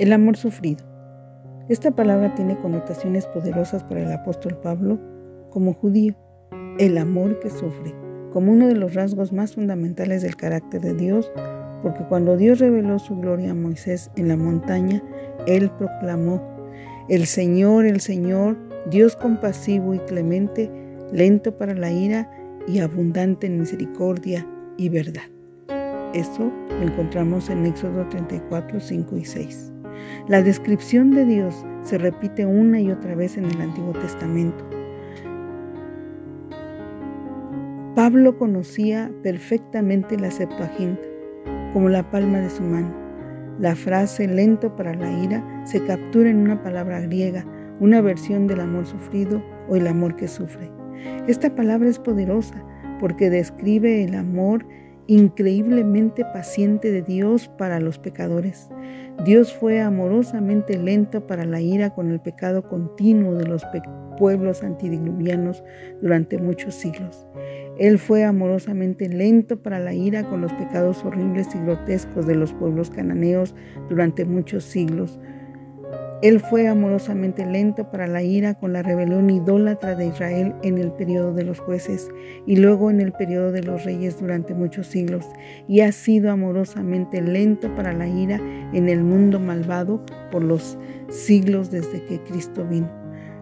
El amor sufrido. Esta palabra tiene connotaciones poderosas para el apóstol Pablo como judío. El amor que sufre, como uno de los rasgos más fundamentales del carácter de Dios, porque cuando Dios reveló su gloria a Moisés en la montaña, él proclamó, el Señor, el Señor, Dios compasivo y clemente, lento para la ira y abundante en misericordia y verdad. Esto lo encontramos en Éxodo 34, 5 y 6. La descripción de Dios se repite una y otra vez en el Antiguo Testamento. Pablo conocía perfectamente la Septuaginta como la palma de su mano. La frase lento para la ira se captura en una palabra griega, una versión del amor sufrido o el amor que sufre. Esta palabra es poderosa porque describe el amor increíblemente paciente de Dios para los pecadores. Dios fue amorosamente lento para la ira con el pecado continuo de los pueblos antidiluvianos durante muchos siglos. Él fue amorosamente lento para la ira con los pecados horribles y grotescos de los pueblos cananeos durante muchos siglos. Él fue amorosamente lento para la ira con la rebelión idólatra de Israel en el periodo de los jueces y luego en el periodo de los reyes durante muchos siglos, y ha sido amorosamente lento para la ira en el mundo malvado por los siglos desde que Cristo vino,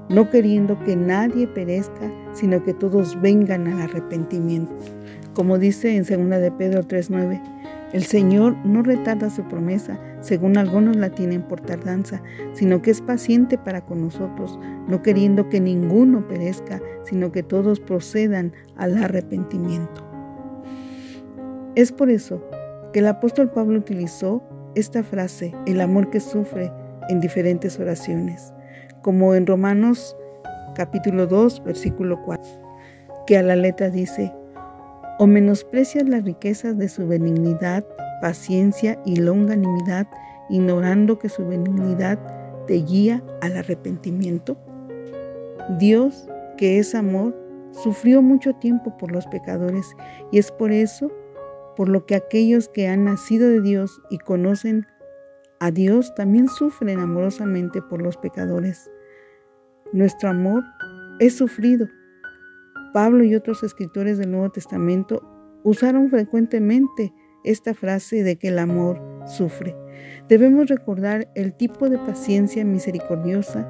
no queriendo que nadie perezca, sino que todos vengan al arrepentimiento. Como dice en 2 de Pedro 3:9, el Señor no retarda su promesa, según algunos la tienen por tardanza, sino que es paciente para con nosotros, no queriendo que ninguno perezca, sino que todos procedan al arrepentimiento. Es por eso que el apóstol Pablo utilizó esta frase, el amor que sufre, en diferentes oraciones, como en Romanos capítulo 2, versículo 4, que a la letra dice, o menosprecias las riquezas de su benignidad, paciencia y longanimidad, ignorando que su benignidad te guía al arrepentimiento? Dios, que es amor, sufrió mucho tiempo por los pecadores y es por eso por lo que aquellos que han nacido de Dios y conocen a Dios también sufren amorosamente por los pecadores. Nuestro amor es sufrido Pablo y otros escritores del Nuevo Testamento usaron frecuentemente esta frase de que el amor sufre. Debemos recordar el tipo de paciencia misericordiosa,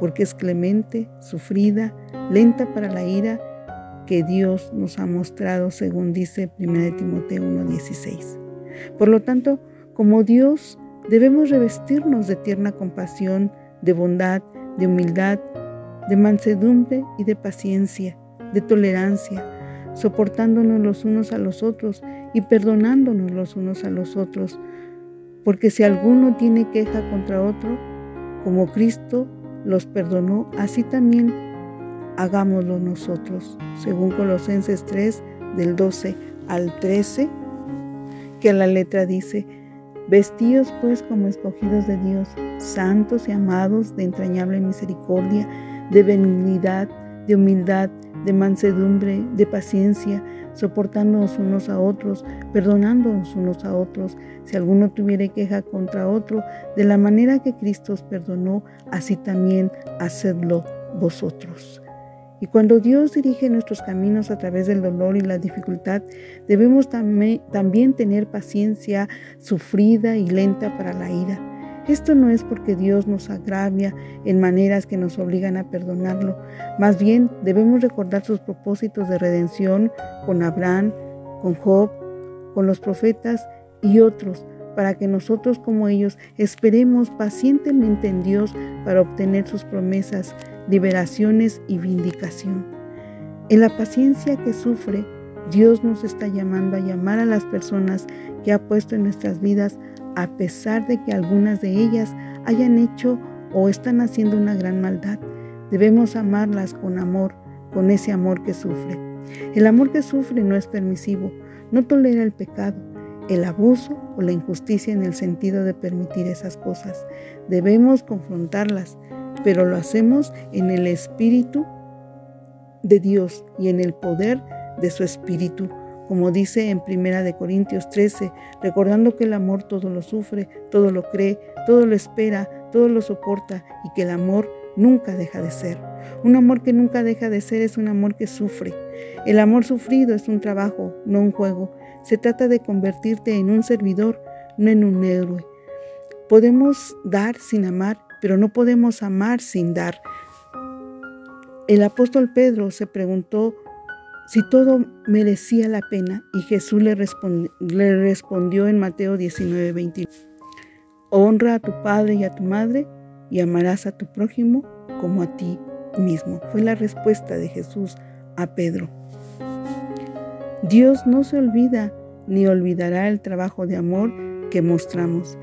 porque es clemente, sufrida, lenta para la ira, que Dios nos ha mostrado, según dice 1 Timoteo 1:16. Por lo tanto, como Dios, debemos revestirnos de tierna compasión, de bondad, de humildad, de mansedumbre y de paciencia de tolerancia, soportándonos los unos a los otros y perdonándonos los unos a los otros. Porque si alguno tiene queja contra otro, como Cristo los perdonó, así también hagámoslo nosotros, según Colosenses 3, del 12 al 13, que la letra dice, Vestíos pues como escogidos de Dios, santos y amados de entrañable misericordia, de benignidad, de humildad, de mansedumbre, de paciencia, soportándonos unos a otros, perdonándonos unos a otros, si alguno tuviere queja contra otro, de la manera que Cristo os perdonó, así también hacedlo vosotros. Y cuando Dios dirige nuestros caminos a través del dolor y la dificultad, debemos también tener paciencia sufrida y lenta para la ira esto no es porque Dios nos agravia en maneras que nos obligan a perdonarlo. Más bien debemos recordar sus propósitos de redención con Abraham, con Job, con los profetas y otros, para que nosotros como ellos esperemos pacientemente en Dios para obtener sus promesas, liberaciones y vindicación. En la paciencia que sufre, Dios nos está llamando a llamar a las personas que ha puesto en nuestras vidas a pesar de que algunas de ellas hayan hecho o están haciendo una gran maldad. Debemos amarlas con amor, con ese amor que sufre. El amor que sufre no es permisivo, no tolera el pecado, el abuso o la injusticia en el sentido de permitir esas cosas. Debemos confrontarlas, pero lo hacemos en el Espíritu de Dios y en el poder de su Espíritu, como dice en Primera de Corintios 13, recordando que el amor todo lo sufre, todo lo cree, todo lo espera, todo lo soporta y que el amor nunca deja de ser. Un amor que nunca deja de ser es un amor que sufre. El amor sufrido es un trabajo, no un juego. Se trata de convertirte en un servidor, no en un héroe. Podemos dar sin amar, pero no podemos amar sin dar. El apóstol Pedro se preguntó si todo merecía la pena y Jesús le, respondió en Mateo 19, 21. Honra a tu padre y a tu madre y amarás a tu prójimo como a ti mismo. Fue la respuesta de Jesús a Pedro. Dios no se olvida ni olvidará el trabajo de amor que mostramos.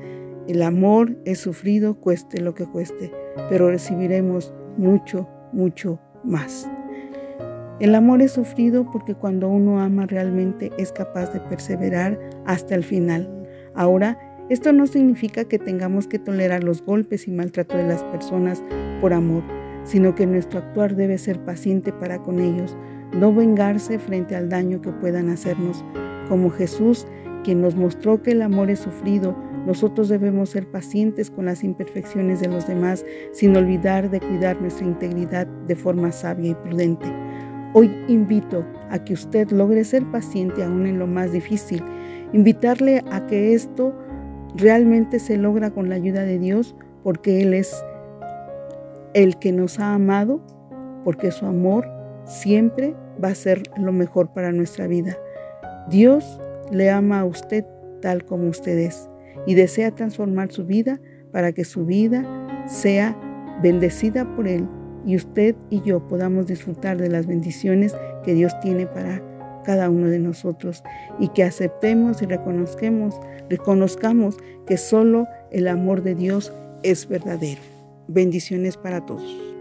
El amor es sufrido, cueste lo que cueste, pero recibiremos mucho, mucho más. El amor es sufrido porque cuando uno ama realmente es capaz de perseverar hasta el final. Ahora, esto no significa que tengamos que tolerar los golpes y maltrato de las personas por amor, sino que nuestro actuar debe ser paciente para con ellos, no vengarse frente al daño que puedan hacernos. Como Jesús, quien nos mostró que el amor es sufrido, nosotros debemos ser pacientes con las imperfecciones de los demás, sin olvidar de cuidar nuestra integridad de forma sabia y prudente. Hoy invito a que usted logre ser paciente aún en lo más difícil, invitarle a que esto realmente se logra con la ayuda de Dios porque Él es el que nos ha amado, porque su amor siempre va a ser lo mejor para nuestra vida. Dios le ama a usted tal como usted es y desea transformar su vida para que su vida sea bendecida por Él y usted y yo podamos disfrutar de las bendiciones que Dios tiene para cada uno de nosotros y que aceptemos y reconozcamos, reconozcamos que solo el amor de Dios es verdadero. Bendiciones para todos.